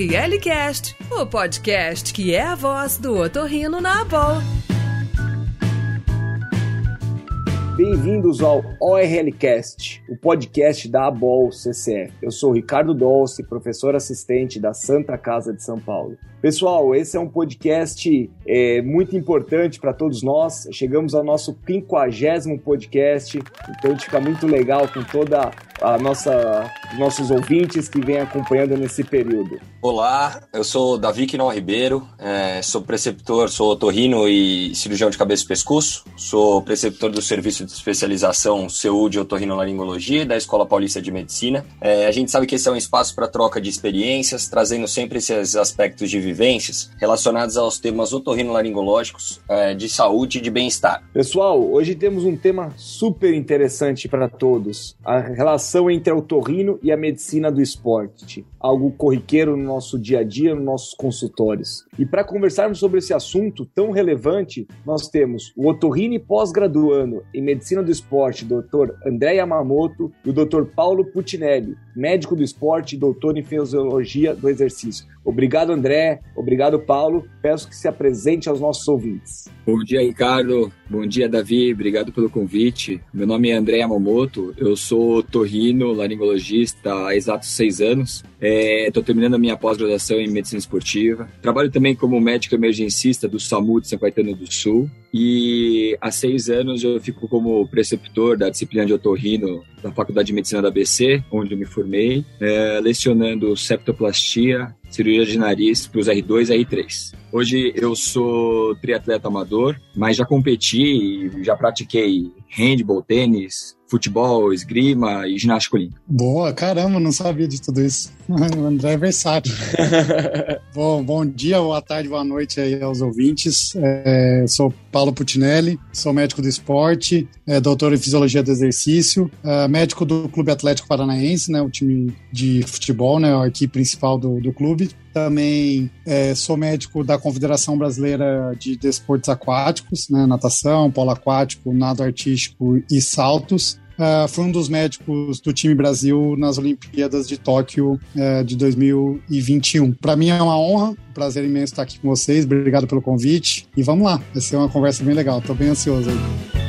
ORLcast, o podcast que é a voz do otorrino na Abol. Bem-vindos ao ORLcast, o podcast da ABOL CCF. Eu sou Ricardo Dolce, professor assistente da Santa Casa de São Paulo. Pessoal, esse é um podcast é, muito importante para todos nós. Chegamos ao nosso 50 podcast, então a gente fica muito legal com toda a nossa nossos ouvintes que vêm acompanhando nesse período. Olá, eu sou Davi Quinol Ribeiro, é, sou preceptor, sou otorrino e cirurgião de cabeça e pescoço, sou preceptor do Serviço de Especialização Saúde Otorrinolaringologia da Escola Paulista de Medicina. É, a gente sabe que esse é um espaço para troca de experiências, trazendo sempre esses aspectos de vivências relacionados aos temas otorrinolaringológicos, é, de saúde e de bem-estar. Pessoal, hoje temos um tema super interessante para todos, a relação entre a otorrino e a medicina do esporte, algo corriqueiro no nosso dia a dia, nos nossos consultórios. E para conversarmos sobre esse assunto tão relevante, nós temos o otorrino pós-graduando em medicina do esporte, Dr. André Yamamoto, e o Dr. Paulo Putinelli, médico do esporte e doutor em fisiologia do exercício. Obrigado, André. Obrigado, Paulo. Peço que se apresente aos nossos ouvintes. Bom dia, Ricardo. Bom dia, Davi. Obrigado pelo convite. Meu nome é André Yamamoto. Eu sou torrino, laringologista há exatos seis anos. Estou é, terminando a minha pós-graduação em medicina esportiva. Trabalho também como médico emergencista do SAMU de São Caetano do Sul. E há seis anos eu fico como preceptor da disciplina de otorrino da Faculdade de Medicina da ABC, onde eu me formei, é, lecionando septoplastia, cirurgia de nariz para os R2 e R3. Hoje eu sou triatleta amador, mas já competi e já pratiquei handball, tênis, futebol, esgrima e ginástica olímpica. Boa, caramba, não sabia de tudo isso. o André é versátil. bom, bom dia, boa tarde, boa noite aí aos ouvintes. É, sou Paulo Putinelli, sou médico do esporte, é, doutor em fisiologia do exercício, é, médico do Clube Atlético Paranaense, né, o time de futebol, né, a equipe principal do, do clube. Também é, sou médico da Confederação Brasileira de Desportos Aquáticos, né, natação, polo aquático, nado artístico e saltos. Uh, fui um dos médicos do time Brasil nas Olimpíadas de Tóquio uh, de 2021. Para mim é uma honra, um prazer imenso estar aqui com vocês. Obrigado pelo convite e vamos lá. Vai ser uma conversa bem legal. Estou bem ansioso aí.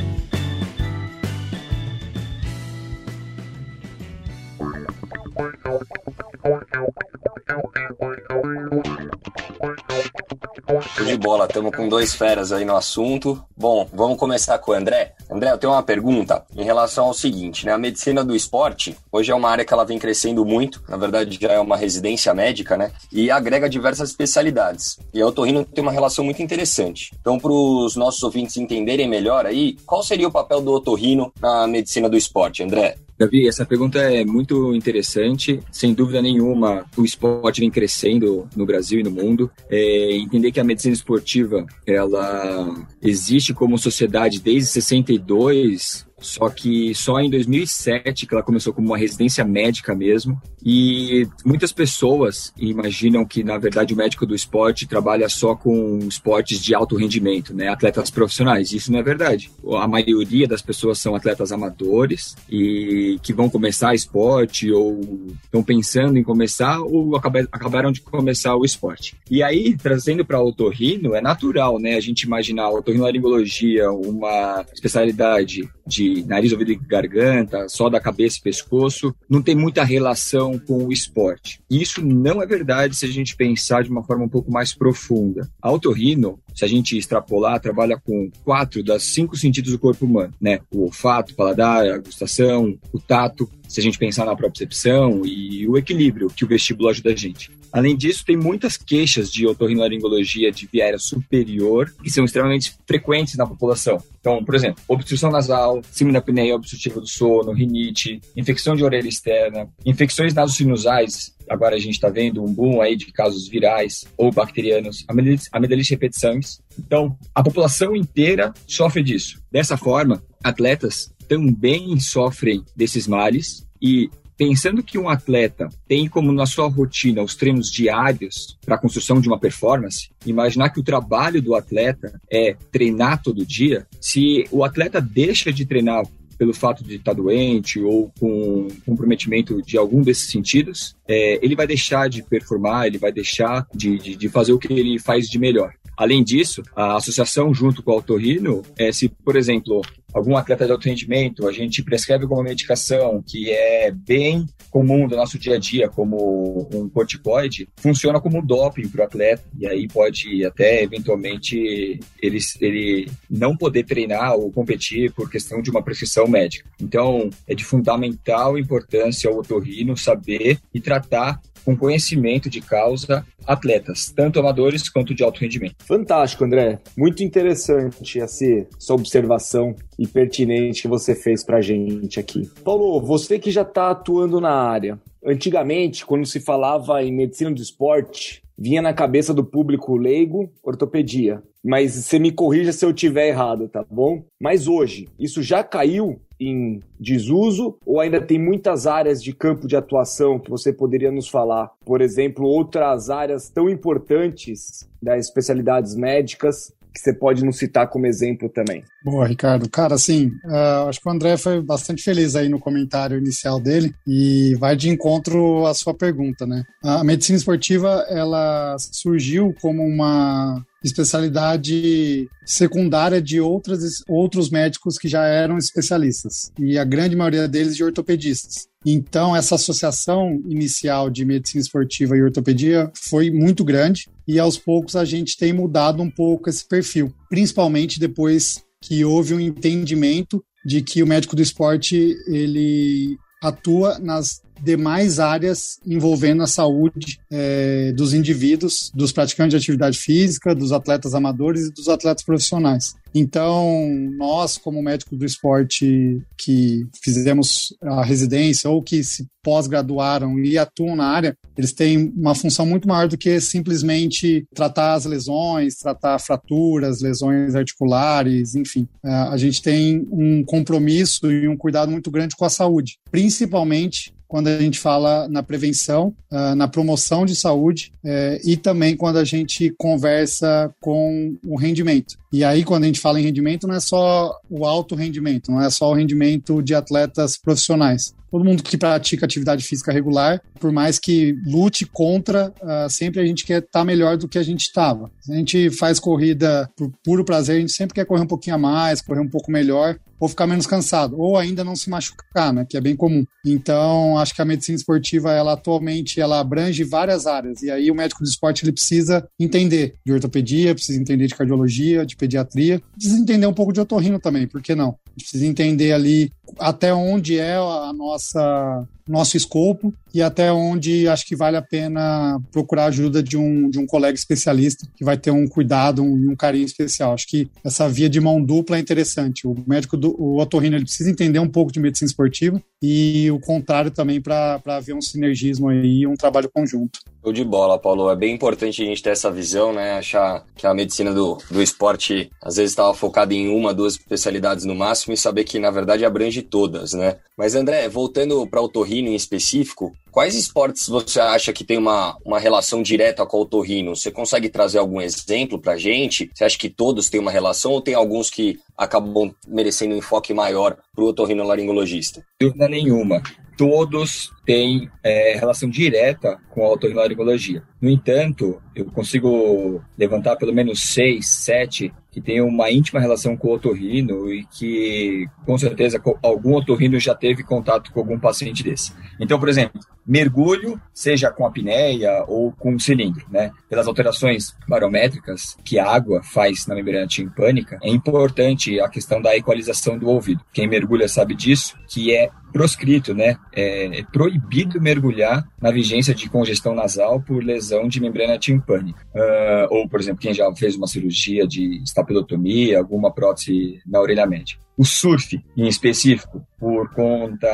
De bola, estamos com dois feras aí no assunto. Bom, vamos começar com o André. André, eu tenho uma pergunta em relação ao seguinte, né? A medicina do esporte, hoje é uma área que ela vem crescendo muito, na verdade já é uma residência médica, né? E agrega diversas especialidades. E a otorrino tem uma relação muito interessante. Então, para os nossos ouvintes entenderem melhor aí, qual seria o papel do otorrino na medicina do esporte, André? Davi, essa pergunta é muito interessante. Sem dúvida nenhuma, o esporte vem crescendo no Brasil e no mundo. É, entender que a medicina esportiva ela existe como sociedade desde 62 só que só em 2007 que ela começou como uma residência médica mesmo. E muitas pessoas imaginam que, na verdade, o médico do esporte trabalha só com esportes de alto rendimento, né? Atletas profissionais. Isso não é verdade. A maioria das pessoas são atletas amadores e que vão começar esporte ou estão pensando em começar ou acabaram de começar o esporte. E aí, trazendo para o otorrino, é natural, né? A gente imaginar otorrinolaringologia uma especialidade de nariz, ouvido e garganta, só da cabeça e pescoço, não tem muita relação com o esporte. Isso não é verdade se a gente pensar de uma forma um pouco mais profunda. A otorrino, se a gente extrapolar, trabalha com quatro das cinco sentidos do corpo humano, né? O olfato, o paladar, a gustação, o tato, se a gente pensar na propriocepção e o equilíbrio que o vestíbulo ajuda a gente. Além disso, tem muitas queixas de otorrinolaringologia de via superior que são extremamente frequentes na população. Então, por exemplo, obstrução nasal, síndrome da apneia obstrutiva do sono, rinite, infecção de orelha externa, infecções nasosinusais, agora a gente está vendo um boom aí de casos virais ou bacterianos, amidalite repetições. Então, a população inteira sofre disso. Dessa forma, atletas também sofrem desses males e pensando que um atleta tem como na sua rotina os treinos diários para a construção de uma performance, imaginar que o trabalho do atleta é treinar todo dia, se o atleta deixa de treinar pelo fato de estar doente ou com comprometimento de algum desses sentidos, é, ele vai deixar de performar, ele vai deixar de, de, de fazer o que ele faz de melhor. Além disso, a associação junto com o autorrino, é, se, por exemplo, algum atleta de alto rendimento, a gente prescreve alguma medicação que é bem comum do nosso dia a dia, como um corticoide, funciona como um doping para o atleta, e aí pode até eventualmente ele, ele não poder treinar ou competir por questão de uma prescrição médica. Então, é de fundamental importância o otorrino saber e tratar com conhecimento de causa atletas, tanto amadores quanto de alto rendimento. Fantástico, André. Muito interessante essa, essa observação e pertinente que você fez para gente aqui. Paulo, você que já está atuando na área, antigamente, quando se falava em medicina do esporte, vinha na cabeça do público leigo ortopedia. Mas você me corrija se eu tiver errado, tá bom? Mas hoje, isso já caiu em desuso ou ainda tem muitas áreas de campo de atuação que você poderia nos falar? Por exemplo, outras áreas tão importantes das especialidades médicas que você pode nos citar como exemplo também. Boa, Ricardo. Cara, assim, uh, acho que o André foi bastante feliz aí no comentário inicial dele e vai de encontro à sua pergunta, né? A medicina esportiva, ela surgiu como uma especialidade secundária de outras, outros médicos que já eram especialistas, e a grande maioria deles de ortopedistas. Então, essa associação inicial de medicina esportiva e ortopedia foi muito grande, e aos poucos a gente tem mudado um pouco esse perfil, principalmente depois que houve um entendimento de que o médico do esporte ele atua nas demais áreas envolvendo a saúde é, dos indivíduos, dos praticantes de atividade física, dos atletas amadores e dos atletas profissionais. Então, nós, como médicos do esporte que fizemos a residência ou que se pós-graduaram e atuam na área, eles têm uma função muito maior do que simplesmente tratar as lesões, tratar fraturas, lesões articulares, enfim. É, a gente tem um compromisso e um cuidado muito grande com a saúde, principalmente quando a gente fala na prevenção, uh, na promoção de saúde uh, e também quando a gente conversa com o rendimento. E aí, quando a gente fala em rendimento, não é só o alto rendimento, não é só o rendimento de atletas profissionais todo mundo que pratica atividade física regular, por mais que lute contra, uh, sempre a gente quer estar tá melhor do que a gente estava. A gente faz corrida por puro prazer, a gente sempre quer correr um pouquinho a mais, correr um pouco melhor, ou ficar menos cansado, ou ainda não se machucar, né, que é bem comum. Então, acho que a medicina esportiva, ela atualmente, ela abrange várias áreas, e aí o médico do esporte, ele precisa entender de ortopedia, precisa entender de cardiologia, de pediatria, precisa entender um pouco de otorrino também, por que não? Precisa entender ali até onde é a nossa nosso escopo e até onde acho que vale a pena procurar ajuda de um, de um colega especialista que vai ter um cuidado um, um, carinho especial. Acho que essa via de mão dupla é interessante. O médico, do, o otorrino, ele precisa entender um pouco de medicina esportiva e o contrário também para haver um sinergismo aí, um trabalho conjunto. Show de bola, Paulo. É bem importante a gente ter essa visão, né? Achar que a medicina do, do esporte às vezes estava focada em uma, duas especialidades no máximo e saber que na verdade abrange todas, né? Mas André, voltando para o otorrino em específico, quais esportes você acha que tem uma, uma relação direta com o otorrino? Você consegue trazer algum exemplo para gente? Você acha que todos têm uma relação ou tem alguns que acabam merecendo um enfoque maior para o otorrinolaringologista? Dúvida nenhuma todos têm é, relação direta com a otorrinolaringologia. No entanto, eu consigo levantar pelo menos seis, sete que têm uma íntima relação com o otorrino e que, com certeza, algum otorrino já teve contato com algum paciente desse. Então, por exemplo, mergulho, seja com apneia ou com cilindro, né? Pelas alterações barométricas que a água faz na membrana timpânica, é importante a questão da equalização do ouvido. Quem mergulha sabe disso, que é proscrito, né? É, é proibido mergulhar na vigência de congestão nasal por lesão de membrana timpânica. Uh, ou, por exemplo, quem já fez uma cirurgia de estapelotomia, alguma prótese na orelha média. O surf, em específico, por conta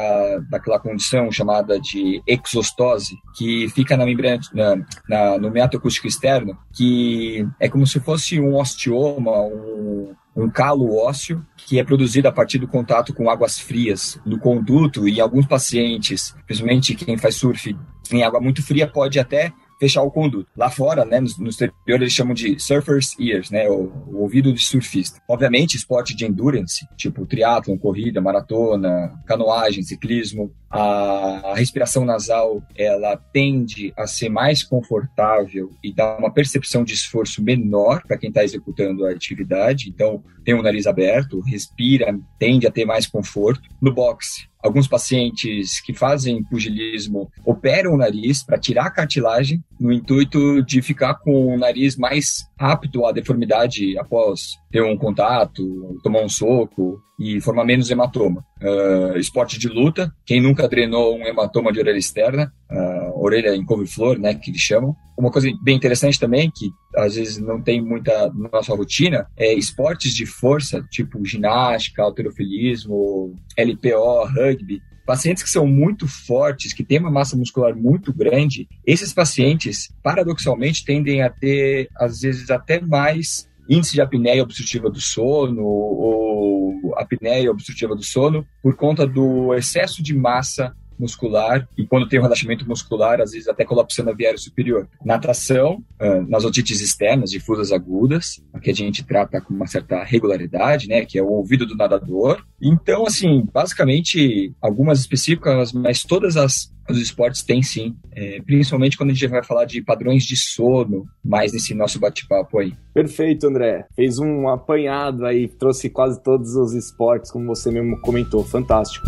daquela condição chamada de exostose, que fica na membrana, na, na, no meato acústico externo, que é como se fosse um osteoma, um, um calo ósseo que é produzido a partir do contato com águas frias no conduto e alguns pacientes, principalmente quem faz surf em água muito fria, pode até fechar o conduto. Lá fora, né, no, no exterior, eles chamam de surfer's ears, né, o, o ouvido de surfista. Obviamente, esporte de endurance, tipo triatlon, corrida, maratona, canoagem, ciclismo, a, a respiração nasal, ela tende a ser mais confortável e dá uma percepção de esforço menor para quem está executando a atividade. Então, tem o nariz aberto, respira, tende a ter mais conforto. No boxe, alguns pacientes que fazem pugilismo operam o nariz para tirar a cartilagem no intuito de ficar com o nariz mais apto à deformidade após ter um contato, tomar um soco e formar menos hematoma. Uh, esporte de luta, quem nunca drenou um hematoma de orelha externa, uh, orelha em couve-flor, né, que eles chamam. Uma coisa bem interessante também, que às vezes não tem muita na nossa rotina, é esportes de força, tipo ginástica, alterofilismo, LPO, rugby, pacientes que são muito fortes, que têm uma massa muscular muito grande, esses pacientes, paradoxalmente, tendem a ter, às vezes, até mais índice de apneia obstrutiva do sono ou apneia obstrutiva do sono por conta do excesso de massa muscular e quando tem um relaxamento muscular, às vezes até colapsando a viária superior. Natação, nas otites externas, difusas agudas, que a gente trata com uma certa regularidade, né, que é o ouvido do nadador. Então, assim, basicamente, algumas específicas, mas todas as os esportes têm sim, é, principalmente quando a gente vai falar de padrões de sono, mais nesse nosso bate-papo aí. Perfeito, André. Fez um apanhado aí, trouxe quase todos os esportes, como você mesmo comentou. Fantástico.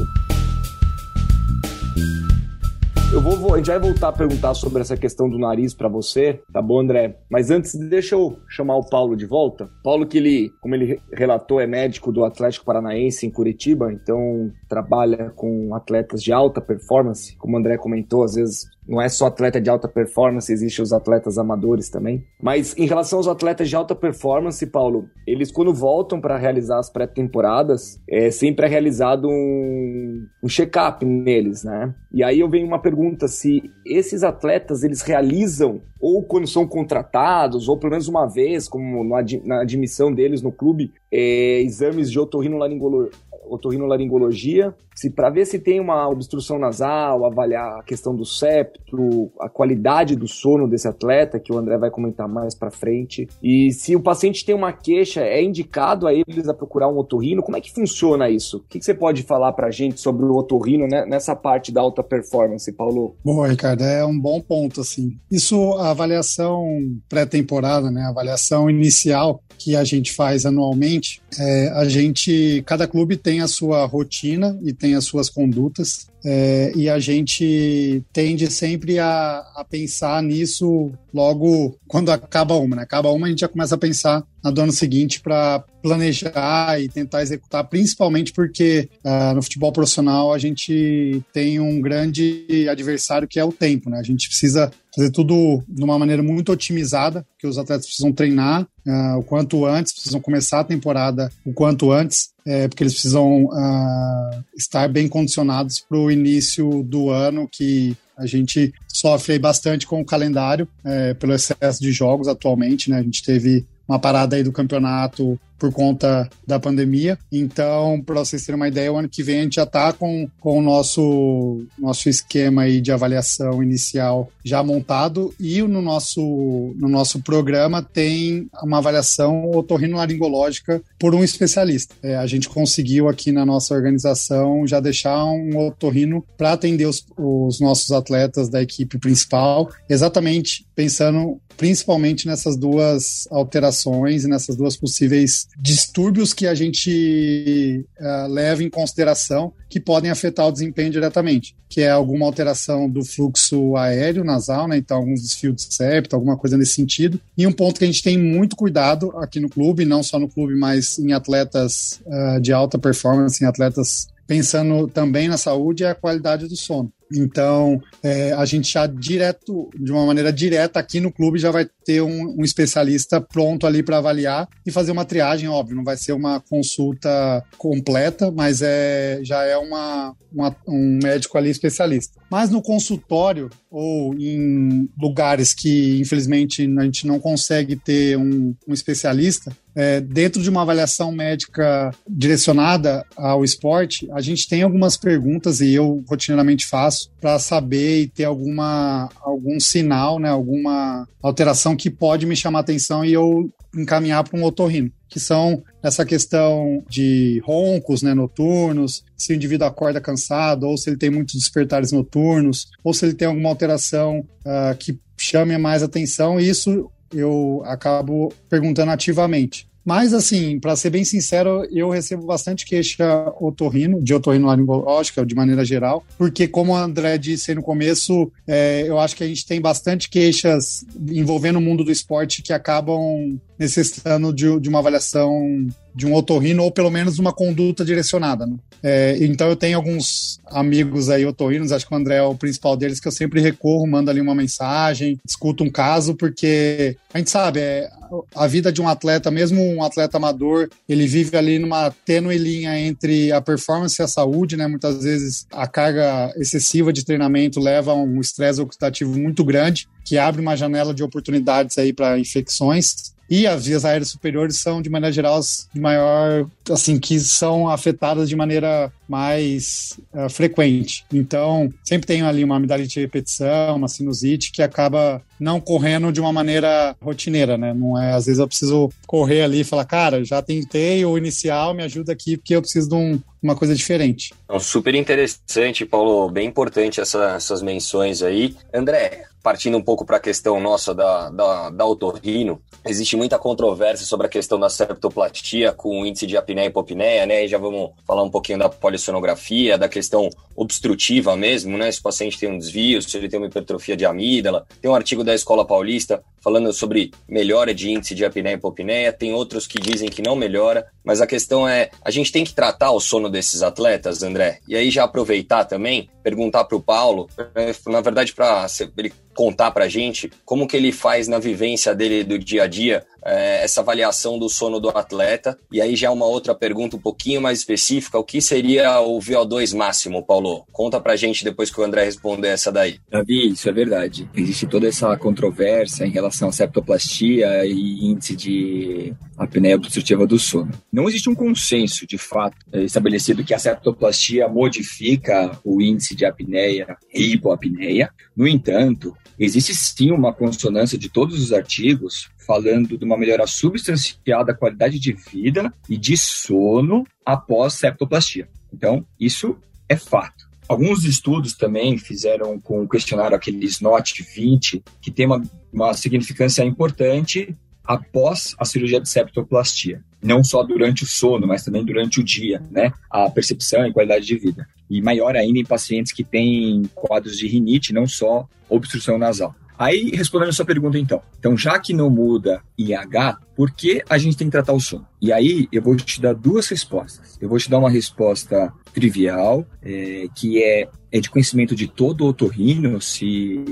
Eu vou, a gente vai voltar a perguntar sobre essa questão do nariz para você, tá bom, André? Mas antes, deixa eu chamar o Paulo de volta. Paulo, que ele, como ele relatou, é médico do Atlético Paranaense em Curitiba, então trabalha com atletas de alta performance, como o André comentou, às vezes não é só atleta de alta performance, existem os atletas amadores também. Mas em relação aos atletas de alta performance, Paulo, eles quando voltam para realizar as pré-temporadas, é sempre é realizado um, um check-up neles, né? E aí eu venho uma pergunta se esses atletas eles realizam ou quando são contratados, ou pelo menos uma vez, como na admissão deles no clube, é, exames de otorrinolaringologia otorrinolaringologia, se para ver se tem uma obstrução nasal, avaliar a questão do septo, a qualidade do sono desse atleta, que o André vai comentar mais para frente. E se o paciente tem uma queixa, é indicado a eles a procurar um otorrino? Como é que funciona isso? O que, você pode falar para a gente sobre o otorrino né, nessa parte da alta performance, Paulo? Bom, Ricardo, é um bom ponto, assim. Isso, a avaliação pré-temporada, né, a avaliação inicial que a gente faz anualmente, é, a gente, cada clube tem a sua rotina e tem as suas condutas. É, e a gente tende sempre a, a, pensar nisso logo quando acaba uma. Né? Acaba uma, a gente já começa a pensar na do ano seguinte para planejar e tentar executar, principalmente porque uh, no futebol profissional a gente tem um grande adversário que é o tempo. Né? A gente precisa fazer tudo de uma maneira muito otimizada, que os atletas precisam treinar uh, o quanto antes, precisam começar a temporada o quanto antes, é, porque eles precisam uh, estar bem condicionados para o início do ano, que a gente sofre bastante com o calendário, é, pelo excesso de jogos atualmente, né? A gente teve uma parada aí do campeonato por conta da pandemia. Então, para vocês terem uma ideia, o ano que vem a gente já está com, com o nosso, nosso esquema aí de avaliação inicial já montado e no nosso, no nosso programa tem uma avaliação otorrinolaringológica por um especialista. É, a gente conseguiu aqui na nossa organização já deixar um otorrino para atender os, os nossos atletas da equipe principal, exatamente pensando principalmente nessas duas alterações e nessas duas possíveis distúrbios que a gente uh, leva em consideração que podem afetar o desempenho diretamente, que é alguma alteração do fluxo aéreo nasal, né? Então, alguns desfios de septo, alguma coisa nesse sentido. E um ponto que a gente tem muito cuidado aqui no clube, não só no clube, mas em atletas uh, de alta performance, em atletas pensando também na saúde, é a qualidade do sono. Então, é, a gente já direto, de uma maneira direta aqui no clube, já vai ter um, um especialista pronto ali para avaliar e fazer uma triagem, óbvio, não vai ser uma consulta completa, mas é, já é uma, uma, um médico ali especialista. Mas no consultório ou em lugares que, infelizmente, a gente não consegue ter um, um especialista, é, dentro de uma avaliação médica direcionada ao esporte, a gente tem algumas perguntas e eu rotineiramente faço para saber e ter alguma algum sinal, né, alguma alteração que pode me chamar atenção e eu encaminhar para um otorrino, que são essa questão de roncos né, noturnos, se o indivíduo acorda cansado, ou se ele tem muitos despertares noturnos, ou se ele tem alguma alteração uh, que chame mais atenção, e isso eu acabo perguntando ativamente. Mas, assim, para ser bem sincero, eu recebo bastante queixa otorrino, de otorrinolaringológica, de maneira geral, porque, como o André disse no começo, é, eu acho que a gente tem bastante queixas envolvendo o mundo do esporte que acabam necessitando de, de uma avaliação de um otorrino ou pelo menos uma conduta direcionada. Né? É, então eu tenho alguns amigos aí otorrinos, acho que o André é o principal deles, que eu sempre recorro, mando ali uma mensagem, discuto um caso, porque a gente sabe, é, a vida de um atleta, mesmo um atleta amador, ele vive ali numa tênue linha entre a performance e a saúde, né? Muitas vezes a carga excessiva de treinamento leva a um estresse oxidativo muito grande, que abre uma janela de oportunidades aí para infecções. E as vias aéreas superiores são, de maneira geral, de maior, assim, que são afetadas de maneira mais uh, frequente. Então, sempre tem ali uma amidalite de repetição, uma sinusite que acaba não correndo de uma maneira rotineira, né? Não é, às vezes eu preciso correr ali e falar, cara, já tentei o inicial, me ajuda aqui porque eu preciso de um, uma coisa diferente. Então, super interessante, Paulo, bem importante essa, essas menções aí. André, partindo um pouco para a questão nossa da, da, da otorrino, existe muita controvérsia sobre a questão da septoplastia com o índice de apneia e hipopneia, né? E já vamos falar um pouquinho da polissonografia, da questão obstrutiva mesmo, né? Se o paciente tem um desvio, se ele tem uma hipertrofia de amígdala. Tem um artigo da Escola Paulista falando sobre melhora de índice de apneia e hipopneia, tem outros que dizem que não melhora, mas a questão é, a gente tem que tratar o sono desses atletas, André, e aí já aproveitar também, perguntar para o Paulo, né, na verdade para ele contar para a gente como que ele faz na vivência dele do dia a dia é, essa avaliação do sono do atleta. E aí já uma outra pergunta um pouquinho mais específica, o que seria o VO2 máximo, Paulo? Conta pra gente depois que o André responder essa daí. Davi, isso é verdade. Existe toda essa controvérsia em relação à septoplastia e índice de apneia obstrutiva do sono. Não existe um consenso, de fato, é, estabelecido que a septoplastia modifica o índice de apneia e hipoapneia. No entanto, existe sim uma consonância de todos os artigos falando de uma melhora substancial da qualidade de vida e de sono após septoplastia. Então, isso é fato. Alguns estudos também fizeram com o questionário aquele SNOT 20, que tem uma, uma significância importante após a cirurgia de septoplastia. Não só durante o sono, mas também durante o dia, né? A percepção e qualidade de vida. E maior ainda em pacientes que têm quadros de rinite, não só obstrução nasal. Aí, respondendo a sua pergunta, então. Então, já que não muda IH, por que a gente tem que tratar o sono? E aí, eu vou te dar duas respostas. Eu vou te dar uma resposta trivial, é, que é, é de conhecimento de todo otorrino, se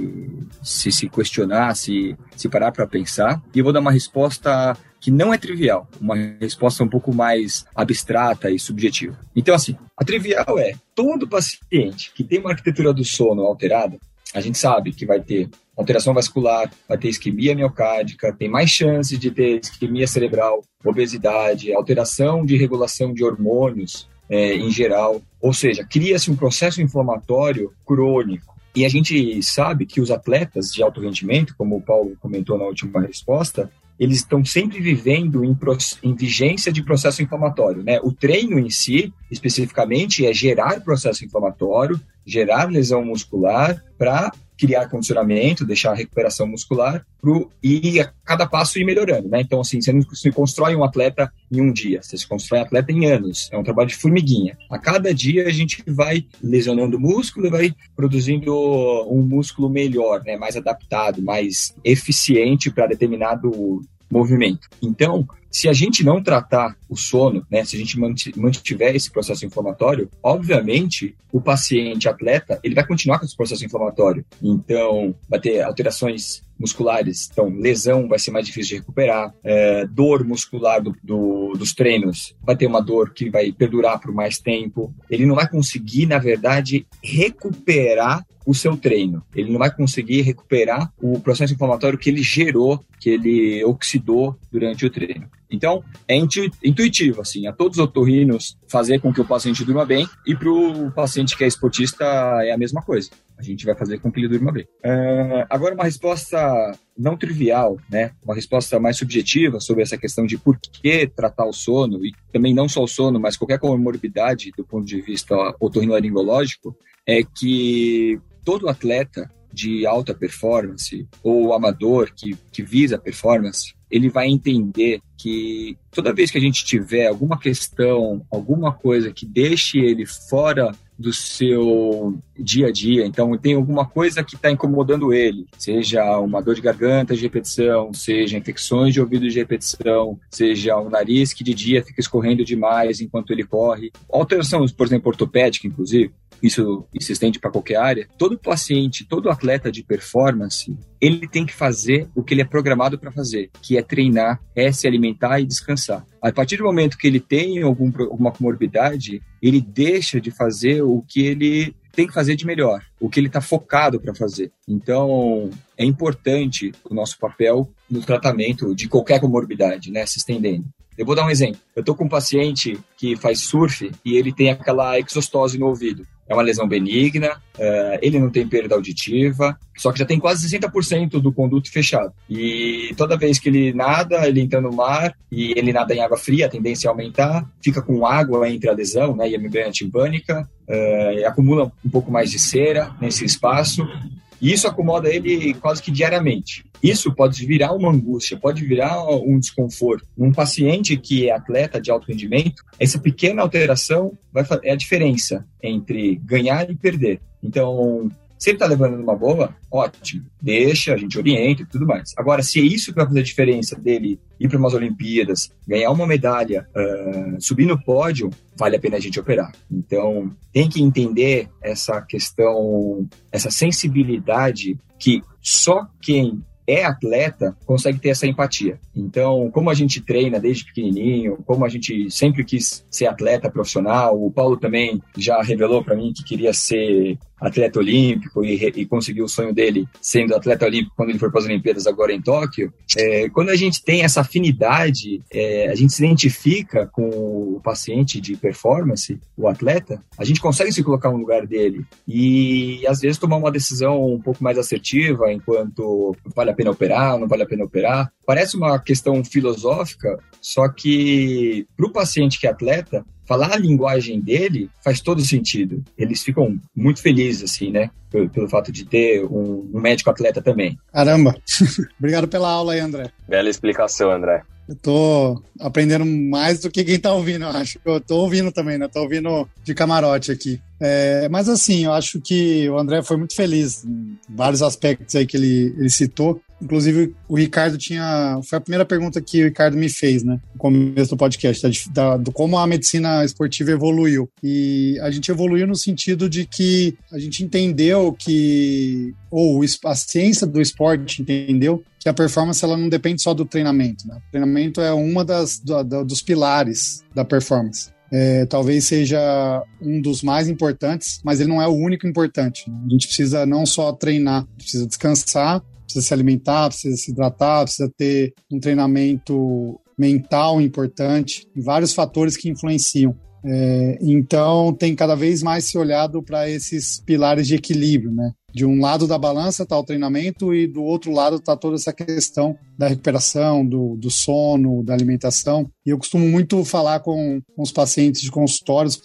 se, se questionar, se, se parar para pensar. E eu vou dar uma resposta que não é trivial, uma resposta um pouco mais abstrata e subjetiva. Então, assim, a trivial é todo paciente que tem uma arquitetura do sono alterada, a gente sabe que vai ter alteração vascular, vai ter isquemia miocárdica, tem mais chances de ter isquemia cerebral, obesidade, alteração de regulação de hormônios é, em geral. Ou seja, cria-se um processo inflamatório crônico. E a gente sabe que os atletas de alto rendimento, como o Paulo comentou na última resposta, eles estão sempre vivendo em, em, vigência de processo inflamatório. Né? O treino em si, especificamente, é gerar processo inflamatório, gerar lesão muscular para criar condicionamento, deixar a recuperação muscular pro, e a cada passo ir melhorando, né? Então, assim, você não se constrói um atleta em um dia, você se constrói um atleta em anos. É um trabalho de formiguinha. A cada dia a gente vai lesionando o músculo e vai produzindo um músculo melhor, né? Mais adaptado, mais eficiente para determinado movimento. Então, se a gente não tratar o sono, né, se a gente mantiver esse processo inflamatório, obviamente o paciente atleta ele vai continuar com esse processo inflamatório. Então, vai ter alterações musculares, então lesão vai ser mais difícil de recuperar, é, dor muscular do, do, dos treinos vai ter uma dor que vai perdurar por mais tempo. Ele não vai conseguir, na verdade, recuperar o seu treino. Ele não vai conseguir recuperar o processo inflamatório que ele gerou que ele oxidou durante o treino. Então, é intuitivo, assim, a todos os otorrinos fazer com que o paciente durma bem e para o paciente que é esportista é a mesma coisa. A gente vai fazer com que ele durma bem. Uh, agora, uma resposta não trivial, né? Uma resposta mais subjetiva sobre essa questão de por que tratar o sono e também não só o sono, mas qualquer comorbidade do ponto de vista otorrinolaringológico é que todo atleta de alta performance ou amador que, que visa performance, ele vai entender que toda vez que a gente tiver alguma questão, alguma coisa que deixe ele fora do seu dia a dia. Então, tem alguma coisa que está incomodando ele, seja uma dor de garganta de repetição, seja infecções de ouvido de repetição, seja o nariz que de dia fica escorrendo demais enquanto ele corre. Alteração, por exemplo, ortopédica, inclusive, isso, isso estende para qualquer área. Todo paciente, todo atleta de performance, ele tem que fazer o que ele é programado para fazer, que é treinar, é se alimentar e descansar. A partir do momento que ele tem algum, alguma comorbidade, ele deixa de fazer o que ele tem que fazer de melhor, o que ele está focado para fazer. Então, é importante o nosso papel no tratamento de qualquer comorbidade, né, se estendendo. Eu vou dar um exemplo. Eu estou com um paciente que faz surf e ele tem aquela exostose no ouvido. É uma lesão benigna, uh, ele não tem perda auditiva, só que já tem quase 60% do conduto fechado. E toda vez que ele nada, ele entra no mar e ele nada em água fria, a tendência é aumentar, fica com água entre a lesão né, e a membrana timpânica, uh, acumula um pouco mais de cera nesse espaço e isso acomoda ele quase que diariamente. Isso pode virar uma angústia, pode virar um desconforto. Um paciente que é atleta de alto rendimento, essa pequena alteração vai é a diferença entre ganhar e perder. Então, se ele está levando numa boa, ótimo, deixa, a gente orienta e tudo mais. Agora, se é isso que vai fazer a diferença dele ir para umas Olimpíadas, ganhar uma medalha, uh, subir no pódio, vale a pena a gente operar. Então, tem que entender essa questão, essa sensibilidade que só quem é atleta consegue ter essa empatia. Então, como a gente treina desde pequenininho, como a gente sempre quis ser atleta profissional, o Paulo também já revelou para mim que queria ser atleta olímpico e, e, conseguiu o sonho dele sendo atleta olímpico quando ele foi para as Olimpíadas agora em Tóquio. É, quando a gente tem essa afinidade, é, a gente se identifica com o paciente de performance, o atleta, a gente consegue se colocar no lugar dele e às vezes tomar uma decisão um pouco mais assertiva enquanto vale a pena operar, não vale a pena operar. Parece uma questão filosófica, só que para o paciente que é atleta, falar a linguagem dele faz todo sentido. Eles ficam muito felizes, assim, né? Pelo, pelo fato de ter um, um médico atleta também. Caramba! Obrigado pela aula aí, André. Bela explicação, André. Eu tô aprendendo mais do que quem tá ouvindo, eu acho. Eu tô ouvindo também, né? Tô ouvindo de camarote aqui. É, mas assim, eu acho que o André foi muito feliz em vários aspectos aí que ele, ele citou. Inclusive, o Ricardo tinha. Foi a primeira pergunta que o Ricardo me fez, né? No começo do podcast, da, da, do como a medicina esportiva evoluiu. E a gente evoluiu no sentido de que a gente entendeu que. Ou a ciência do esporte entendeu que a performance ela não depende só do treinamento. Né? O treinamento é uma das do, dos pilares da performance. É, talvez seja um dos mais importantes, mas ele não é o único importante. Né? A gente precisa não só treinar, precisa descansar precisa se alimentar, precisa se hidratar, precisa ter um treinamento mental importante, vários fatores que influenciam. É, então tem cada vez mais se olhado para esses pilares de equilíbrio, né? De um lado da balança está o treinamento e do outro lado está toda essa questão da recuperação, do, do sono, da alimentação. E eu costumo muito falar com, com os pacientes de consultório, os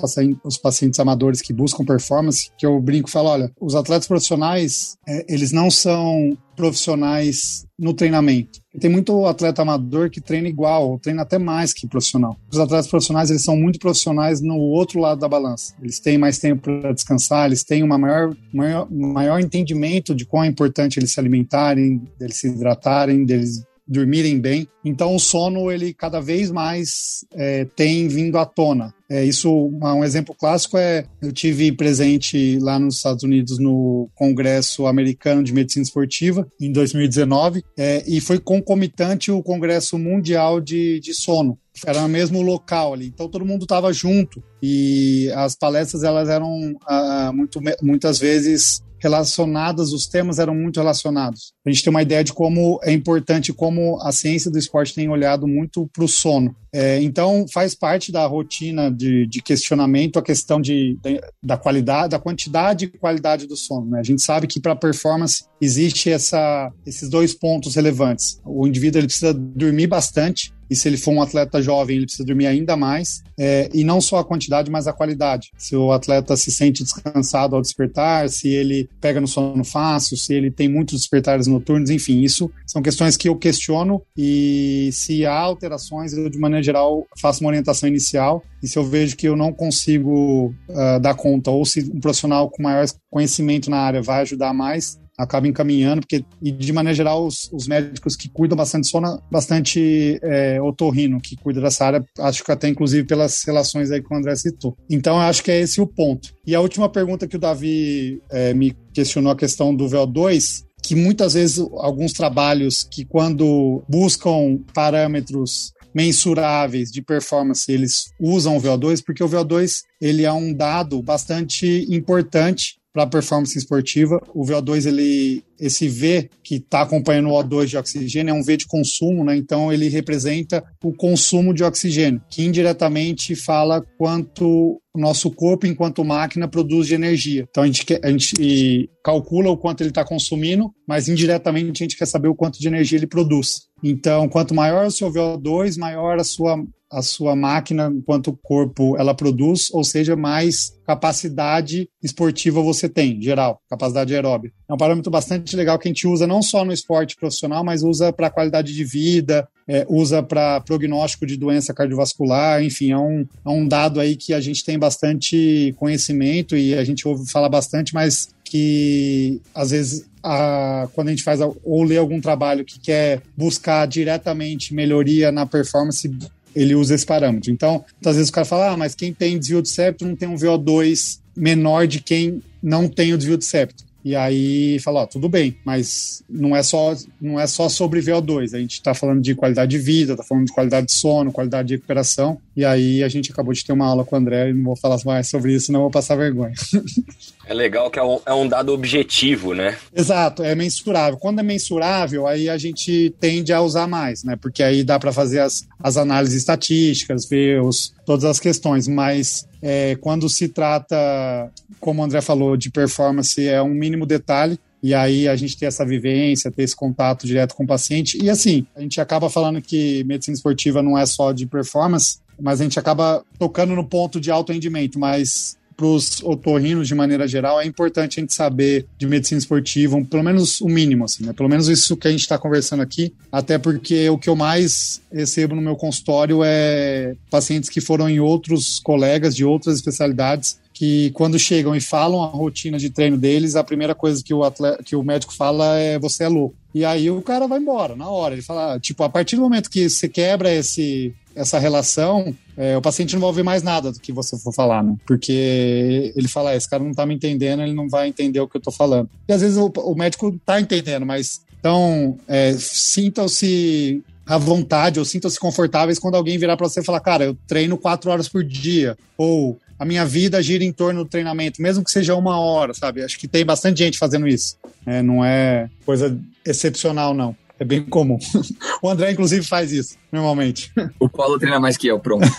os pacientes amadores que buscam performance, que eu brinco e falo, olha, os atletas profissionais, é, eles não são profissionais no treinamento. tem muito atleta amador que treina igual, treina até mais que profissional. Os atletas profissionais, eles são muito profissionais no outro lado da balança. Eles têm mais tempo para descansar, eles têm uma maior, maior, maior entendimento de quão é importante eles se alimentarem, deles se hidratarem, deles dormirem bem. Então o sono ele cada vez mais é, tem vindo à tona. É, isso, um exemplo clássico é, eu tive presente lá nos Estados Unidos no Congresso Americano de Medicina Esportiva em 2019 é, e foi concomitante o Congresso Mundial de, de Sono. Era no mesmo local ali, então todo mundo estava junto e as palestras elas eram ah, muito, muitas vezes relacionadas, os temas eram muito relacionados. A gente tem uma ideia de como é importante, como a ciência do esporte tem olhado muito para o sono. É, então, faz parte da rotina de, de questionamento a questão de, de, da qualidade, da quantidade e qualidade do sono. Né? A gente sabe que para performance existe essa, esses dois pontos relevantes. O indivíduo ele precisa dormir bastante, e se ele for um atleta jovem, ele precisa dormir ainda mais. É, e não só a quantidade, mas a qualidade. Se o atleta se sente descansado ao despertar, se ele pega no sono fácil, se ele tem muitos despertares noturnos, enfim, isso são questões que eu questiono e se há alterações, eu de maneira geral faço uma orientação inicial e se eu vejo que eu não consigo uh, dar conta ou se um profissional com maior conhecimento na área vai ajudar mais, acaba encaminhando, porque, e de maneira geral, os, os médicos que cuidam bastante sono, bastante é, otorrino, que cuida dessa área, acho que até inclusive pelas relações aí que o André citou. Então, acho que é esse o ponto. E a última pergunta que o Davi é, me questionou, a questão do VO2, que muitas vezes alguns trabalhos que quando buscam parâmetros mensuráveis de performance, eles usam o VO2, porque o VO2 ele é um dado bastante importante para performance esportiva. O VO2, ele, esse V que está acompanhando o O2 de oxigênio é um V de consumo, né? Então ele representa o consumo de oxigênio, que indiretamente fala quanto o nosso corpo, enquanto máquina, produz de energia. Então a gente, a gente calcula o quanto ele está consumindo, mas indiretamente a gente quer saber o quanto de energia ele produz. Então, quanto maior o seu VO2, maior a sua a sua máquina, enquanto o corpo ela produz, ou seja, mais capacidade esportiva você tem, geral, capacidade aeróbica. É um parâmetro bastante legal que a gente usa não só no esporte profissional, mas usa para qualidade de vida, é, usa para prognóstico de doença cardiovascular, enfim, é um, é um dado aí que a gente tem bastante conhecimento e a gente ouve falar bastante, mas que às vezes a, quando a gente faz ou lê algum trabalho que quer buscar diretamente melhoria na performance, ele usa esse parâmetro. Então, às vezes o cara fala, ah, mas quem tem desvio de septo não tem um VO2 menor de quem não tem o desvio de septo. E aí fala, ó, tudo bem, mas não é só não é só sobre VO2, a gente está falando de qualidade de vida, está falando de qualidade de sono, qualidade de recuperação, e aí a gente acabou de ter uma aula com o André e não vou falar mais sobre isso, não vou passar vergonha. É legal que é um, é um, dado objetivo, né? Exato, é mensurável. Quando é mensurável, aí a gente tende a usar mais, né? Porque aí dá para fazer as, as análises estatísticas, ver os, todas as questões, mas é, quando se trata, como o André falou, de performance, é um mínimo detalhe. E aí a gente ter essa vivência, ter esse contato direto com o paciente. E assim, a gente acaba falando que medicina esportiva não é só de performance, mas a gente acaba tocando no ponto de alto rendimento, mas para os otorrinos de maneira geral, é importante a gente saber de medicina esportiva, um, pelo menos o mínimo, assim, né? Pelo menos isso que a gente está conversando aqui, até porque o que eu mais recebo no meu consultório é pacientes que foram em outros colegas de outras especialidades que quando chegam e falam a rotina de treino deles, a primeira coisa que o, atleta, que o médico fala é você é louco. E aí o cara vai embora na hora. Ele fala, tipo, a partir do momento que você quebra esse, essa relação, é, o paciente não vai ouvir mais nada do que você for falar, né? Porque ele fala, ah, esse cara não tá me entendendo, ele não vai entender o que eu tô falando. E às vezes o, o médico tá entendendo, mas então é, sintam-se à vontade ou sintam-se confortáveis quando alguém virar para você e falar, cara, eu treino quatro horas por dia, ou a minha vida gira em torno do treinamento, mesmo que seja uma hora, sabe? Acho que tem bastante gente fazendo isso. É, não é coisa excepcional, não. É bem comum. O André, inclusive, faz isso, normalmente. O Paulo treina mais que eu, pronto.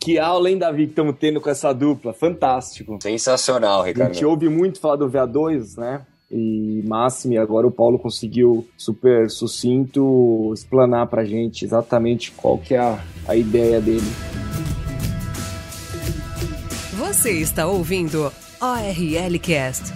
Que aula, hein, Davi, que estamos tendo com essa dupla. Fantástico. Sensacional, Ricardo. A gente ouve muito falar do VA2, né? E Máximo, e agora o Paulo conseguiu super sucinto explanar pra gente exatamente qual que é a, a ideia dele. Você está ouvindo ORL Cast.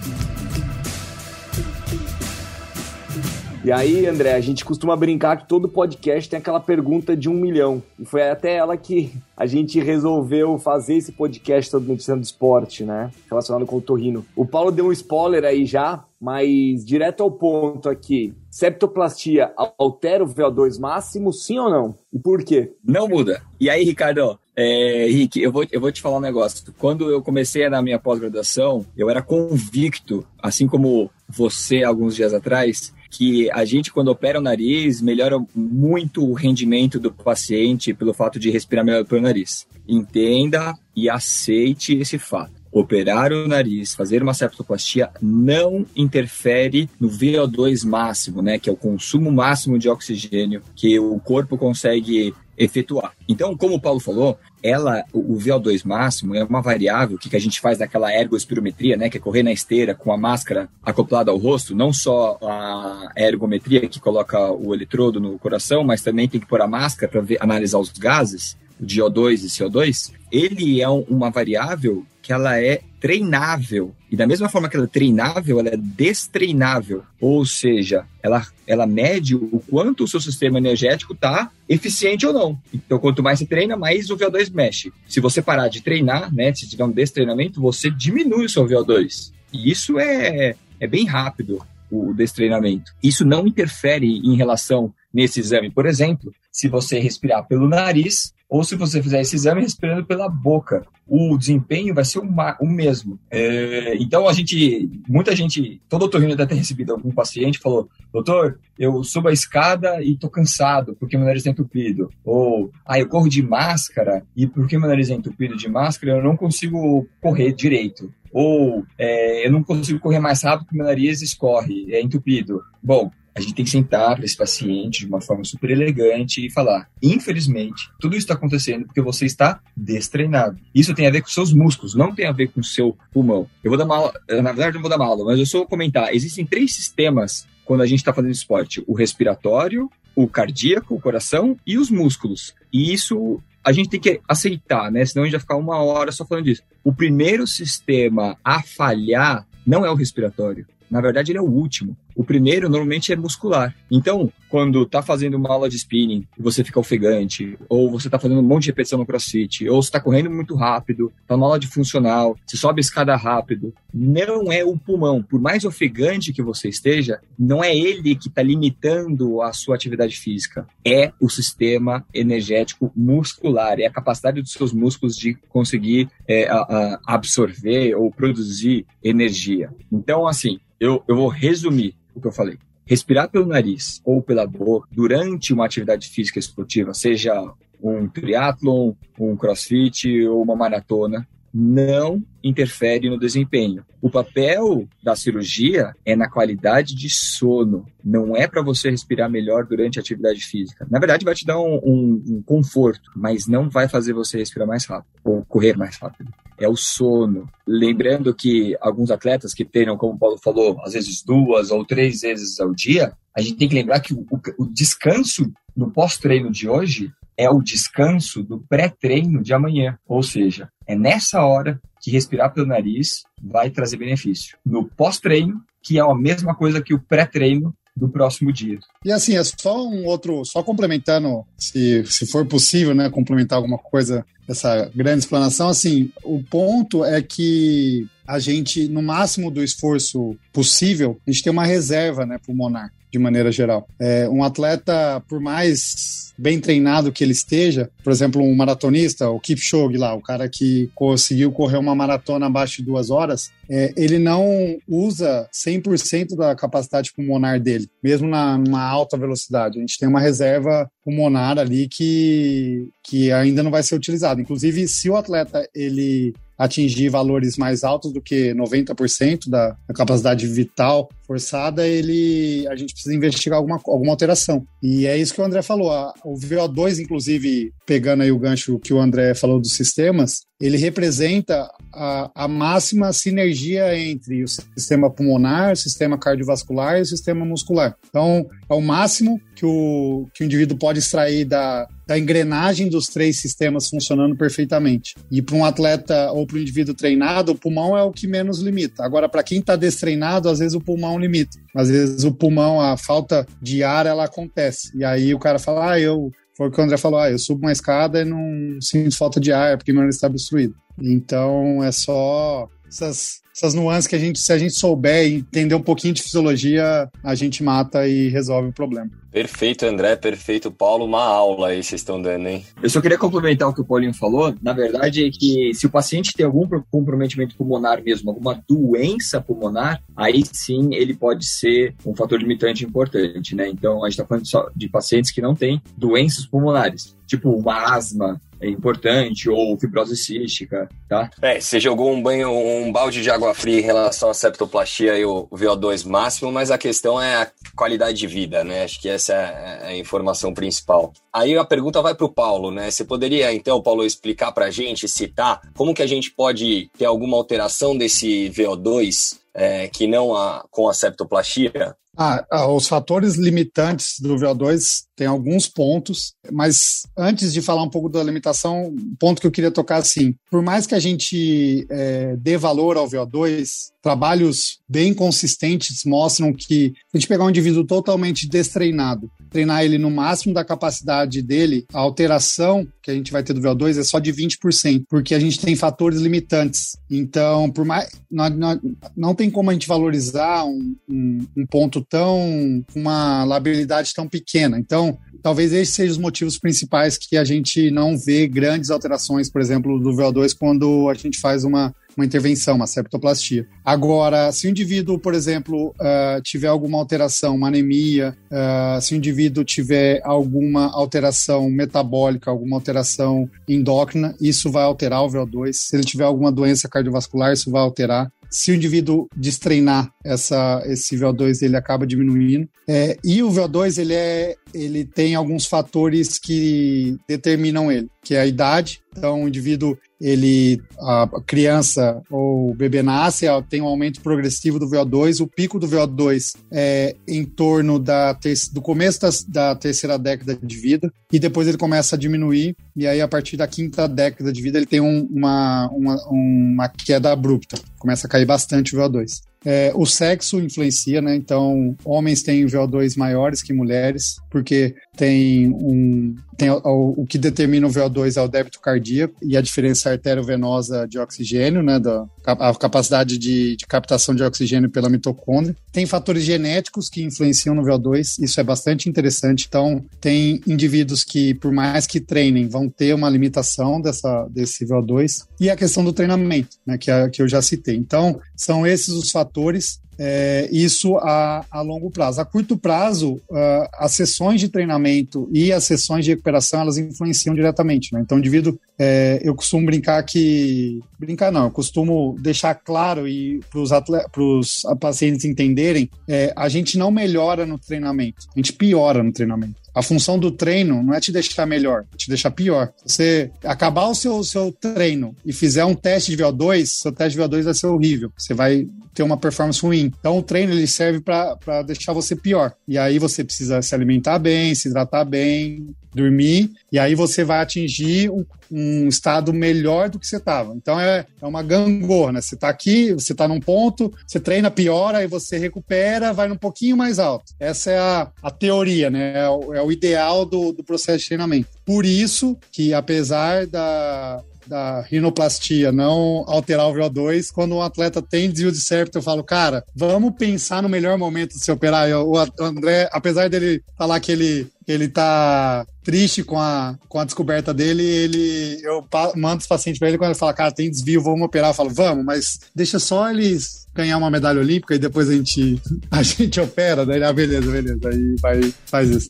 E aí, André, a gente costuma brincar que todo podcast tem aquela pergunta de um milhão. E foi até ela que a gente resolveu fazer esse podcast todo Medicina do Esporte, né? Relacionado com o Torrino. O Paulo deu um spoiler aí já, mas direto ao ponto aqui. Septoplastia altera o VO2 máximo, sim ou não? E por quê? Não muda. E aí, Ricardo, é, Rick, eu vou, eu vou te falar um negócio. Quando eu comecei na minha pós-graduação, eu era convicto, assim como você alguns dias atrás, que a gente, quando opera o nariz, melhora muito o rendimento do paciente pelo fato de respirar melhor pelo nariz. Entenda e aceite esse fato. Operar o nariz, fazer uma septoplastia não interfere no VO2 máximo, né, que é o consumo máximo de oxigênio que o corpo consegue efetuar. Então, como o Paulo falou, ela, o VO2 máximo é uma variável que, que a gente faz naquela ergospirometria, né, que é correr na esteira com a máscara acoplada ao rosto, não só a ergometria que coloca o eletrodo no coração, mas também tem que pôr a máscara para analisar os gases, de O2 e CO2. Ele é uma variável que ela é treinável. E da mesma forma que ela é treinável, ela é destreinável. Ou seja, ela, ela mede o quanto o seu sistema energético está eficiente ou não. Então, quanto mais você treina, mais o VO2 mexe. Se você parar de treinar, né, se tiver um destreinamento, você diminui o seu VO2. E isso é, é bem rápido, o destreinamento. Isso não interfere em relação nesse exame. Por exemplo, se você respirar pelo nariz, ou se você fizer esse exame respirando pela boca. O desempenho vai ser o, o mesmo. É, então, a gente, muita gente, todo otorrino deve ter recebido algum paciente falou, doutor, eu subo a escada e tô cansado porque meu nariz está entupido. Ou, ah, eu corro de máscara e porque meu nariz é entupido de máscara, eu não consigo correr direito ou é, eu não consigo correr mais rápido porque meu nariz escorre, é entupido. Bom, a gente tem que sentar para esse paciente de uma forma super elegante e falar: infelizmente, tudo isso está acontecendo porque você está destreinado. Isso tem a ver com seus músculos, não tem a ver com o seu pulmão. Eu vou dar uma aula, na verdade, não vou dar uma aula, mas eu só vou comentar: existem três sistemas quando a gente está fazendo esporte: o respiratório, o cardíaco, o coração e os músculos. E isso a gente tem que aceitar, né? Senão a gente vai ficar uma hora só falando disso. O primeiro sistema a falhar não é o respiratório. Na verdade, ele é o último. O primeiro normalmente é muscular. Então, quando tá fazendo uma aula de spinning e você fica ofegante, ou você tá fazendo um monte de repetição no crossfit, ou você tá correndo muito rápido, tá numa aula de funcional, você sobe a escada rápido, não é o pulmão. Por mais ofegante que você esteja, não é ele que tá limitando a sua atividade física. É o sistema energético muscular, é a capacidade dos seus músculos de conseguir é, a, a absorver ou produzir energia. Então, assim, eu, eu vou resumir o que eu falei. Respirar pelo nariz ou pela boca durante uma atividade física esportiva, seja um triatlon, um crossfit ou uma maratona, não interfere no desempenho. O papel da cirurgia é na qualidade de sono, não é para você respirar melhor durante a atividade física. Na verdade, vai te dar um, um, um, conforto, mas não vai fazer você respirar mais rápido ou correr mais rápido. É o sono. Lembrando que alguns atletas que treinam, como o Paulo falou, às vezes duas ou três vezes ao dia, a gente tem que lembrar que o, o descanso no pós-treino de hoje é o descanso do pré-treino de amanhã. Ou seja, é nessa hora que respirar pelo nariz vai trazer benefício. No pós-treino, que é a mesma coisa que o pré-treino do próximo dia. E assim, é só um outro, só complementando, se, se for possível, né, complementar alguma coisa, essa grande explanação, assim, o ponto é que a gente, no máximo do esforço possível, a gente tem uma reserva, né, pulmonar de maneira geral. É, um atleta, por mais bem treinado que ele esteja, por exemplo, um maratonista, o Kipchoge lá, o cara que conseguiu correr uma maratona abaixo de duas horas, é, ele não usa 100% da capacidade pulmonar dele, mesmo na, numa alta velocidade. A gente tem uma reserva pulmonar ali que, que ainda não vai ser utilizada. Inclusive, se o atleta ele atingir valores mais altos do que 90% da, da, capacidade vital forçada, ele a gente precisa investigar alguma, alguma alteração. E é isso que o André falou. A, o VO2, inclusive, pegando aí o gancho que o André falou dos sistemas, ele representa a, a máxima sinergia entre o sistema pulmonar, o sistema cardiovascular e o sistema muscular. Então, é o máximo que o, que o indivíduo pode extrair da, da engrenagem dos três sistemas funcionando perfeitamente. E para um atleta ou para um indivíduo treinado, o pulmão é o que menos limita. Agora, para quem está destreinado, às vezes o pulmão limita. Às vezes o pulmão, a falta de ar, ela acontece. E aí o cara fala, ah, eu foi o que o André falou, ah, eu subo uma escada e não sinto falta de ar porque meu nariz está obstruído. Então é só essas essas nuances que a gente, se a gente souber e entender um pouquinho de fisiologia, a gente mata e resolve o problema. Perfeito, André, perfeito, Paulo. Uma aula aí vocês estão dando, hein? Eu só queria complementar o que o Paulinho falou. Na verdade, é que se o paciente tem algum comprometimento pulmonar mesmo, alguma doença pulmonar, aí sim ele pode ser um fator limitante importante, né? Então, a gente está falando só de pacientes que não têm doenças pulmonares, tipo uma asma, importante, ou fibrose cística, tá? É, você jogou um banho, um balde de água fria em relação à septoplastia e o VO2 máximo, mas a questão é a qualidade de vida, né? Acho que essa é a informação principal. Aí a pergunta vai para o Paulo, né? Você poderia, então, Paulo, explicar para a gente, citar, como que a gente pode ter alguma alteração desse VO2 é, que não a, com a septoplastia? Ah, ah, os fatores limitantes do VO2 tem alguns pontos, mas antes de falar um pouco da limitação, um ponto que eu queria tocar assim, por mais que a gente é, dê valor ao VO2, trabalhos bem consistentes mostram que a gente pegar um indivíduo totalmente destreinado, treinar ele no máximo da capacidade dele, a alteração que a gente vai ter do VO2 é só de 20%, porque a gente tem fatores limitantes. Então, por mais não, não, não tem como a gente valorizar um, um, um ponto tão uma labilidade tão pequena. Então, talvez esses sejam os motivos principais que a gente não vê grandes alterações, por exemplo, do VO2 quando a gente faz uma uma intervenção, uma septoplastia. Agora, se o indivíduo, por exemplo, uh, tiver alguma alteração, uma anemia, uh, se o indivíduo tiver alguma alteração metabólica, alguma alteração endócrina, isso vai alterar o VO2. Se ele tiver alguma doença cardiovascular, isso vai alterar se o indivíduo destreinar essa, esse VO2, ele acaba diminuindo. É, e o VO2, ele, é, ele tem alguns fatores que determinam ele, que é a idade. Então, o indivíduo ele a criança ou o bebê nasce, tem um aumento progressivo do VO2, o pico do VO2 é em torno da do começo da, da terceira década de vida e depois ele começa a diminuir e aí a partir da quinta década de vida ele tem um, uma, uma, uma queda abrupta, começa a cair bastante o VO2. É, o sexo influencia, né? Então, homens têm VO2 maiores que mulheres, porque tem um. Tem o, o, que determina o VO2 é o débito cardíaco e a diferença arteriovenosa de oxigênio, né? Da, a capacidade de, de captação de oxigênio pela mitocôndria. Tem fatores genéticos que influenciam no VO2, isso é bastante interessante. Então, tem indivíduos que, por mais que treinem, vão ter uma limitação dessa, desse VO2. E a questão do treinamento, né? Que, a, que eu já citei. Então, são esses os fatores é, isso a, a, longo prazo. A curto prazo, uh, as sessões de treinamento e as sessões de recuperação, elas influenciam diretamente. Né? Então, devido, é, eu costumo brincar que... Brincar não, eu costumo deixar claro e para os pacientes entenderem, é, a gente não melhora no treinamento, a gente piora no treinamento. A função do treino não é te deixar melhor, é te deixar pior. Se você acabar o seu, seu treino e fizer um teste de VO2, seu teste de VO2 vai ser horrível. Você vai ter uma performance ruim. Então, o treino ele serve para deixar você pior. E aí você precisa se alimentar bem, se hidratar bem, dormir, e aí você vai atingir um, um estado melhor do que você estava. Então é, é uma gangorra, né? Você está aqui, você está num ponto, você treina, piora, aí você recupera, vai um pouquinho mais alto. Essa é a, a teoria, né? É é o ideal do, do processo de treinamento. Por isso que, apesar da, da rinoplastia não alterar o VO2, quando um atleta tem desvio de septo, eu falo, cara, vamos pensar no melhor momento de se operar. o André, apesar dele falar que ele, ele tá triste com a, com a descoberta dele, ele eu mando os pacientes para ele quando ele fala, cara, tem desvio, vamos operar, eu falo, vamos, mas deixa só eles ganhar uma medalha olímpica e depois a gente a gente opera, daí, ah, beleza, beleza, aí vai faz isso.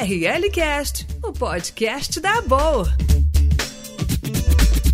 RL Cast, o podcast da boa.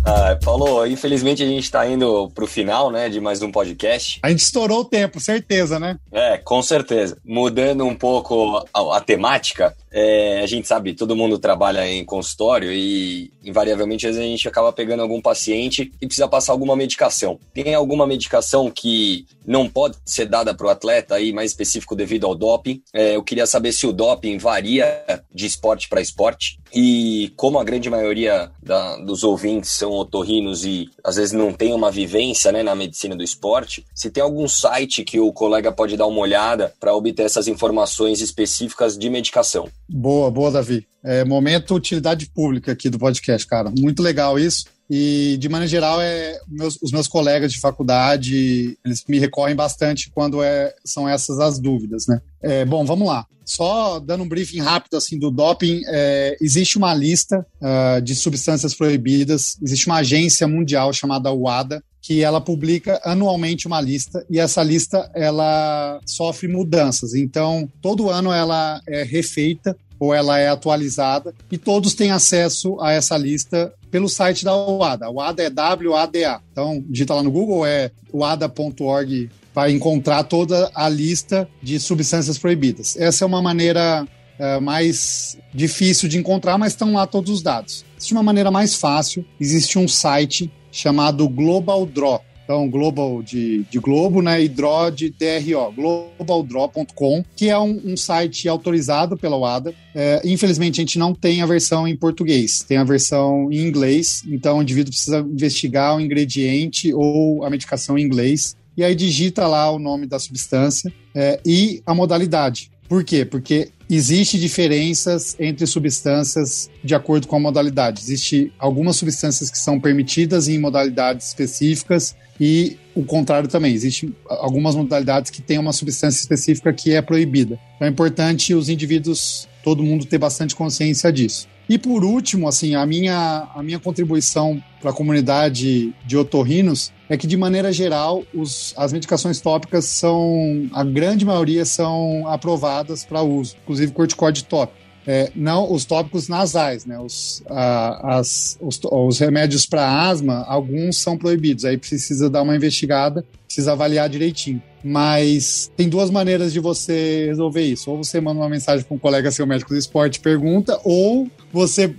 Ah, Paulo, infelizmente a gente está indo para o final, né, de mais um podcast. A gente estourou o tempo, certeza, né? É, com certeza. Mudando um pouco a, a temática, é, a gente sabe, todo mundo trabalha em consultório e invariavelmente às vezes a gente acaba pegando algum paciente e precisa passar alguma medicação. Tem alguma medicação que não pode ser dada para o atleta aí, mais específico devido ao doping? É, eu queria saber se o doping varia de esporte para esporte e como a grande maioria da, dos ouvintes são otorrinos e às vezes não tem uma vivência né, na medicina do esporte, se tem algum site que o colega pode dar uma olhada para obter essas informações específicas de medicação. Boa, boa, Davi. É, momento utilidade pública aqui do podcast, cara. Muito legal isso. E de maneira geral é meus, os meus colegas de faculdade eles me recorrem bastante quando é, são essas as dúvidas, né? É, bom, vamos lá. Só dando um briefing rápido assim do doping, é, existe uma lista uh, de substâncias proibidas, existe uma agência mundial chamada WADA que ela publica anualmente uma lista e essa lista ela sofre mudanças. Então, todo ano ela é refeita ou ela é atualizada e todos têm acesso a essa lista pelo site da WADA. A WADA é WADA. Então, digita lá no Google, é wada.org para encontrar toda a lista de substâncias proibidas. Essa é uma maneira é, mais difícil de encontrar, mas estão lá todos os dados. Existe uma maneira mais fácil, existe um site chamado Global Draw. Então, Global de, de Globo, né? E Draw de DRO, globaldraw.com, que é um, um, site autorizado pela WADA. É, infelizmente, a gente não tem a versão em português, tem a versão em inglês. Então, o indivíduo precisa investigar o ingrediente ou a medicação em inglês. E aí digita lá o nome da substância é, e a modalidade. Por quê? Porque existe diferenças entre substâncias de acordo com a modalidade. Existe algumas substâncias que são permitidas em modalidades específicas e o contrário também. Existem algumas modalidades que têm uma substância específica que é proibida. Então é importante os indivíduos, todo mundo ter bastante consciência disso. E por último, assim, a minha, a minha contribuição para a comunidade de otorrinos é que, de maneira geral, os, as medicações tópicas são, a grande maioria são aprovadas para uso, inclusive corticoide tópico. É, não os tópicos nasais, né? Os, a, as, os, os remédios para asma, alguns são proibidos. Aí precisa dar uma investigada, precisa avaliar direitinho. Mas tem duas maneiras de você resolver isso. Ou você manda uma mensagem para um colega seu médico do esporte, pergunta, ou você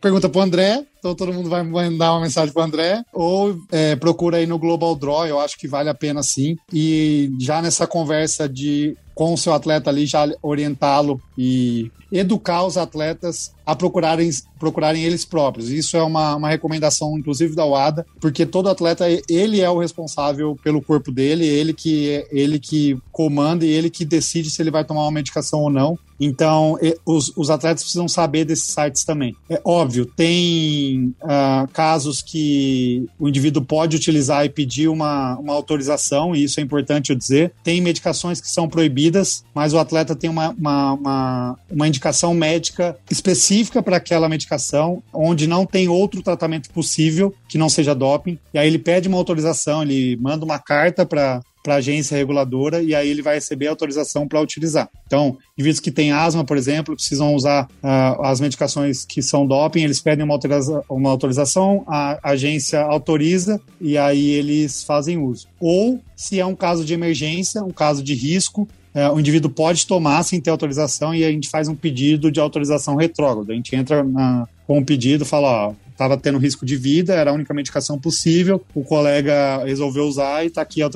pergunta para o André, então todo mundo vai mandar uma mensagem para o André, ou é, procura aí no Global Draw, eu acho que vale a pena sim. E já nessa conversa de com o seu atleta ali, já orientá-lo e educar os atletas a procurarem, procurarem eles próprios. Isso é uma, uma recomendação, inclusive, da UADA, porque todo atleta, ele é o responsável pelo corpo dele, ele que, ele que comanda e ele que decide se ele vai tomar uma medicação ou não. Então, os, os atletas precisam saber desses sites também. É óbvio, tem uh, casos que o indivíduo pode utilizar e pedir uma, uma autorização, e isso é importante eu dizer. Tem medicações que são proibidas, mas o atleta tem uma, uma, uma, uma indicação médica específica para aquela medicação, onde não tem outro tratamento possível que não seja doping. E aí ele pede uma autorização, ele manda uma carta para para a agência reguladora e aí ele vai receber autorização para utilizar. Então, indivíduos que têm asma, por exemplo, precisam usar uh, as medicações que são doping, eles pedem uma, autoriza uma autorização, a agência autoriza e aí eles fazem uso. Ou, se é um caso de emergência, um caso de risco, é, o indivíduo pode tomar sem ter autorização e a gente faz um pedido de autorização retrógrada. A gente entra na, com um pedido, fala, ó, estava tendo risco de vida, era a única medicação possível, o colega resolveu usar e está aqui a,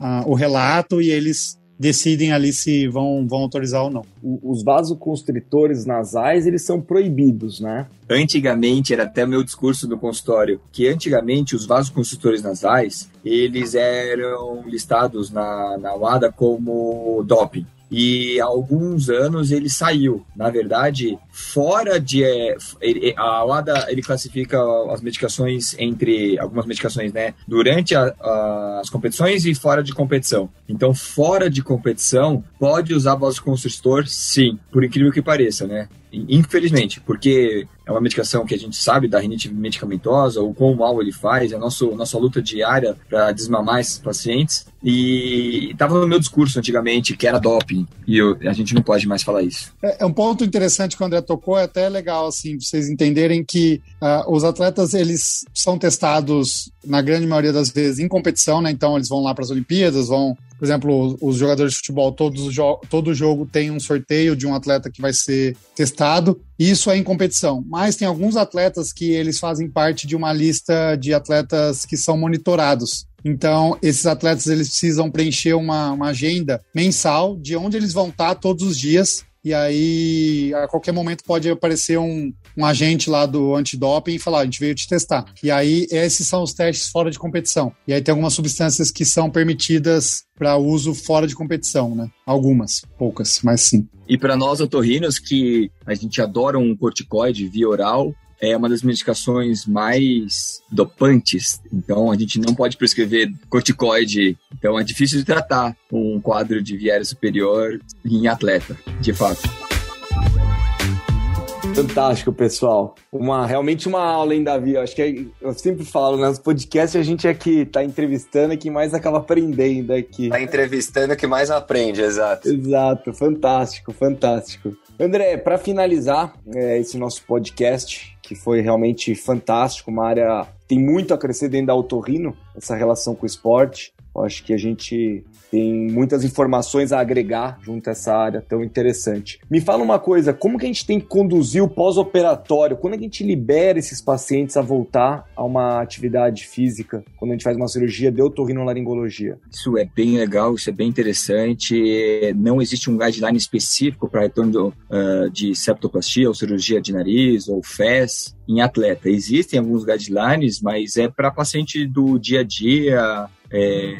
a, o relato e eles decidem ali se vão, vão autorizar ou não. Os vasoconstritores nasais, eles são proibidos, né? Antigamente, era até meu discurso no consultório, que antigamente os vasoconstritores nasais, eles eram listados na, na UADA como doping e há alguns anos ele saiu. Na verdade, fora de. É, ele, a WADA ele classifica as medicações entre. algumas medicações, né? Durante a, a, as competições e fora de competição. Então, fora de competição, pode usar vasoconstritor, sim, por incrível que pareça, né? Infelizmente, porque é uma medicação que a gente sabe da rinite medicamentosa, o quão mal ele faz, é a nossa, nossa luta diária para desmamar esses pacientes. E estava no meu discurso antigamente que era doping, e eu, a gente não pode mais falar isso. É, é, um ponto interessante que o André tocou, é até legal assim, vocês entenderem que uh, os atletas eles são testados, na grande maioria das vezes, em competição, né? Então eles vão lá para as Olimpíadas, vão por exemplo, os jogadores de futebol, todos, todo jogo tem um sorteio de um atleta que vai ser testado. Isso é em competição. Mas tem alguns atletas que eles fazem parte de uma lista de atletas que são monitorados. Então, esses atletas eles precisam preencher uma, uma agenda mensal de onde eles vão estar todos os dias e aí a qualquer momento pode aparecer um, um agente lá do antidoping e falar: a gente veio te testar. E aí esses são os testes fora de competição. E aí tem algumas substâncias que são permitidas para uso fora de competição, né? Algumas, poucas, mas sim. E para nós otorrinos que a gente adora um corticoide via oral, é uma das medicações mais dopantes, então a gente não pode prescrever corticoide, então é difícil de tratar um quadro de viária superior em atleta, de fato. Fantástico, pessoal. Uma, realmente uma aula, hein, Davi? Eu acho que é, eu sempre falo, nos podcasts a gente é que tá entrevistando e que mais acaba aprendendo aqui. Tá entrevistando que mais aprende, exato. Exato, fantástico, fantástico. André, para finalizar é, esse nosso podcast, que foi realmente fantástico, uma área tem muito a crescer dentro da Autorrino, essa relação com o esporte. Eu acho que a gente tem muitas informações a agregar junto a essa área tão interessante. Me fala uma coisa, como que a gente tem que conduzir o pós-operatório? Quando a gente libera esses pacientes a voltar a uma atividade física? Quando a gente faz uma cirurgia de otorrinolaringologia? Isso é bem legal, isso é bem interessante. Não existe um guideline específico para retorno do, uh, de septoplastia ou cirurgia de nariz ou FES em atleta. Existem alguns guidelines, mas é para paciente do dia a dia, é,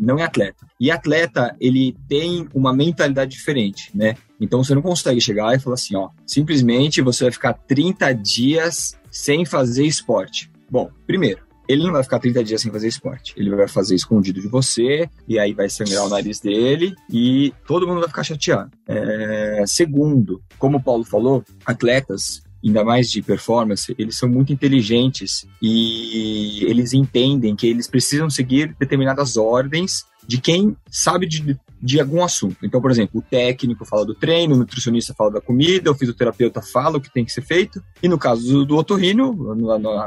não é atleta. E atleta, ele tem uma mentalidade diferente, né? Então você não consegue chegar e falar assim, ó, simplesmente você vai ficar 30 dias sem fazer esporte. Bom, primeiro, ele não vai ficar 30 dias sem fazer esporte. Ele vai fazer escondido de você, e aí vai sangrar o nariz dele, e todo mundo vai ficar chateado. É, segundo, como o Paulo falou, atletas ainda mais de performance, eles são muito inteligentes e eles entendem que eles precisam seguir determinadas ordens de quem sabe de, de algum assunto. Então, por exemplo, o técnico fala do treino, o nutricionista fala da comida, o fisioterapeuta fala o que tem que ser feito, e no caso do, otorrino,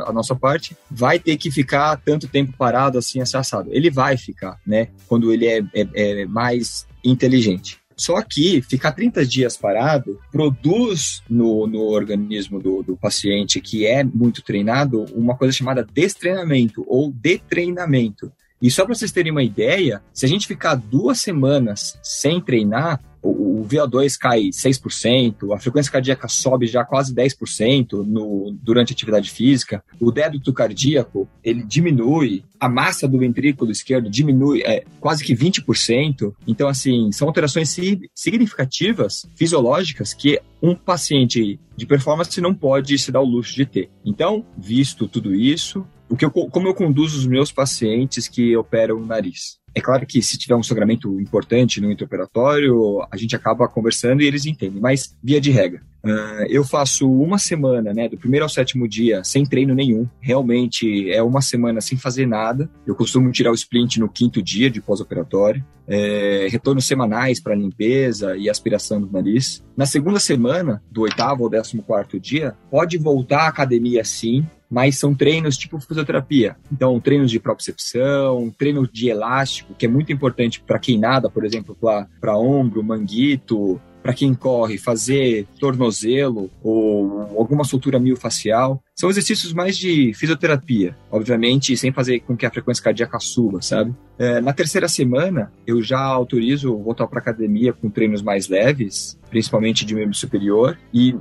a, nossa parte, vai ter que ficar tanto tempo parado assim, assado. Ele vai ficar, né? Quando ele é, é, é mais inteligente. Só que ficar 30 dias parado produz no, no organismo do, do paciente que é muito treinado uma coisa chamada destreinamento ou detreinamento. E só para vocês terem uma ideia, se a gente ficar duas semanas sem treinar, o, o VO2 cai 6%, a frequência cardíaca sobe já quase 10% no, durante a atividade física, o débito cardíaco ele diminui, a massa do ventrículo esquerdo diminui é, quase que 20%. Então, assim, são alterações significativas, fisiológicas, que um paciente de performance não pode se dar o luxo de ter. Então, visto tudo isso, o que eu, como eu conduzo os meus pacientes que operam o nariz? É claro que se tiver um sangramento importante no intraoperatório, a gente acaba conversando e eles entendem, mas via de regra. Uh, eu faço uma semana, né, do primeiro ao sétimo dia, sem treino nenhum. Realmente é uma semana sem fazer nada. Eu costumo tirar o splint no quinto dia de pós-operatório. É, retornos semanais para limpeza e aspiração do nariz. Na segunda semana, do oitavo ao décimo quarto dia, pode voltar à academia sim, mas são treinos tipo fisioterapia. Então, treinos de propriocepção, treino de elástico, que é muito importante para quem nada, por exemplo, para ombro, manguito, para quem corre, fazer tornozelo ou alguma soltura miofacial. São exercícios mais de fisioterapia, obviamente, sem fazer com que a frequência cardíaca suba, sabe? É, na terceira semana, eu já autorizo voltar para academia com treinos mais leves, principalmente de membro superior, e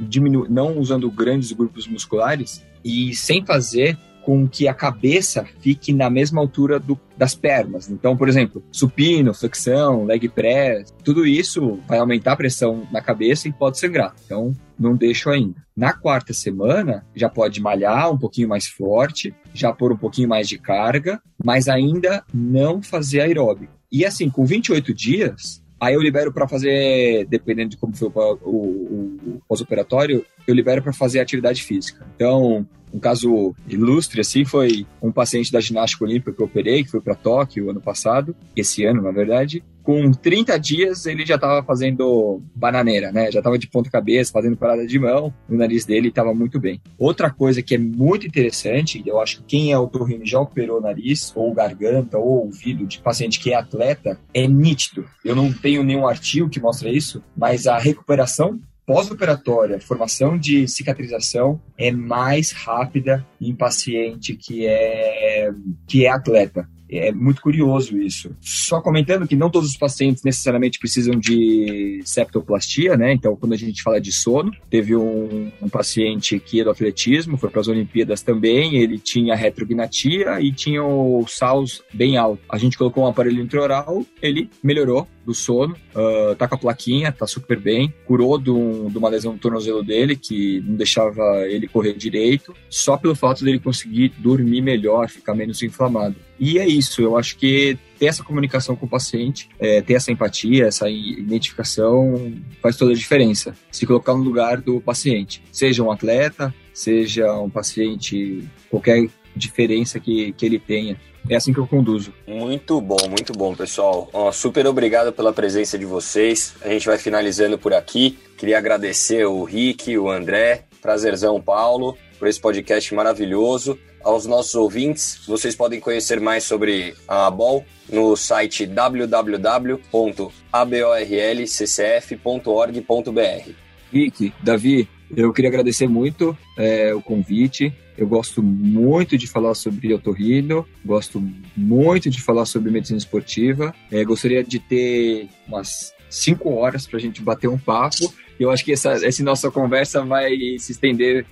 diminu não usando grandes grupos musculares, e sem fazer com que a cabeça fique na mesma altura do, das pernas. Então, por exemplo, supino, flexão, leg press, tudo isso vai aumentar a pressão na cabeça e pode sangrar. Então, não deixo ainda. Na quarta semana, já pode malhar um pouquinho mais forte, já pôr um pouquinho mais de carga, mas ainda não fazer aeróbico. E assim, com 28 dias, Aí eu libero para fazer, dependendo de como foi o, o, o pós-operatório, eu libero para fazer atividade física. Então, um caso ilustre assim foi um paciente da ginástica olímpica que eu operei, que foi para Tóquio ano passado, esse ano, na verdade. Com 30 dias ele já estava fazendo bananeira, né? Já estava de ponta cabeça, fazendo parada de mão, o nariz dele estava muito bem. Outra coisa que é muito interessante, eu acho que quem é otorrino já operou nariz, ou garganta, ou ouvido de paciente que é atleta, é nítido. Eu não tenho nenhum artigo que mostra isso, mas a recuperação pós-operatória, formação de cicatrização é mais rápida em paciente que é, que é atleta. É muito curioso isso. Só comentando que não todos os pacientes necessariamente precisam de septoplastia, né? Então, quando a gente fala de sono, teve um, um paciente que é do atletismo, foi para as Olimpíadas também, ele tinha retrognatia e tinha o SAUS bem alto. A gente colocou um aparelho intraoral, ele melhorou do sono, uh, tá com a plaquinha, tá super bem, curou de, um, de uma lesão no tornozelo dele, que não deixava ele correr direito, só pelo fato dele conseguir dormir melhor, ficar menos inflamado. E é isso, eu acho que ter essa comunicação com o paciente, é, ter essa empatia, essa identificação faz toda a diferença. Se colocar no lugar do paciente, seja um atleta, seja um paciente, qualquer diferença que, que ele tenha. É assim que eu conduzo. Muito bom, muito bom, pessoal. Super obrigado pela presença de vocês. A gente vai finalizando por aqui. Queria agradecer o Rick, o André, prazerzão, Paulo, por esse podcast maravilhoso. Aos nossos ouvintes, vocês podem conhecer mais sobre a ABOL no site www.aborlccf.org.br. Rick, Davi, eu queria agradecer muito é, o convite. Eu gosto muito de falar sobre otorrino, gosto muito de falar sobre medicina esportiva. É, gostaria de ter umas cinco horas para a gente bater um papo. Eu acho que essa, essa nossa conversa vai se estender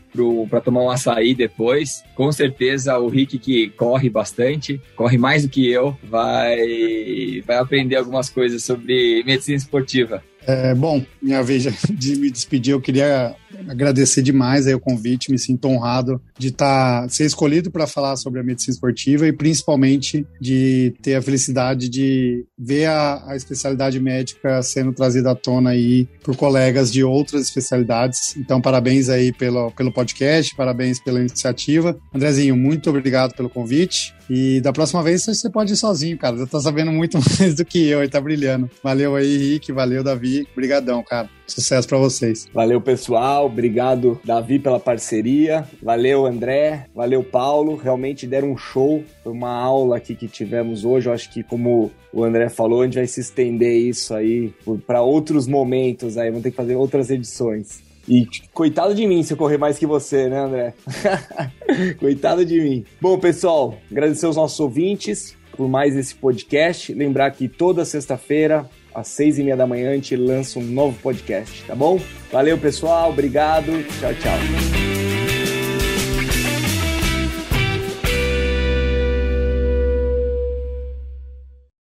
para tomar um açaí depois. Com certeza o Rick, que corre bastante, corre mais do que eu, vai, vai aprender algumas coisas sobre medicina esportiva. É, bom, minha vez de me despedir, eu queria agradecer demais aí o convite, me sinto honrado de tá, ser escolhido para falar sobre a medicina esportiva e principalmente de ter a felicidade de ver a, a especialidade médica sendo trazida à tona aí por colegas de outras especialidades. Então, parabéns aí pelo, pelo podcast, parabéns pela iniciativa. Andrezinho, muito obrigado pelo convite. E da próxima vez você pode ir sozinho, cara. Já tá sabendo muito mais do que eu e tá brilhando. Valeu aí, Rick. Valeu, Davi. Obrigadão, cara. Sucesso para vocês. Valeu, pessoal. Obrigado, Davi, pela parceria. Valeu, André. Valeu, Paulo. Realmente deram um show. Foi uma aula aqui que tivemos hoje. Eu acho que, como o André falou, a gente vai se estender isso aí para outros momentos aí. Vamos ter que fazer outras edições. E coitado de mim se eu correr mais que você, né, André? coitado de mim. Bom, pessoal, agradecer aos nossos ouvintes por mais esse podcast. Lembrar que toda sexta-feira, às seis e meia da manhã, a gente lança um novo podcast, tá bom? Valeu, pessoal. Obrigado. Tchau, tchau.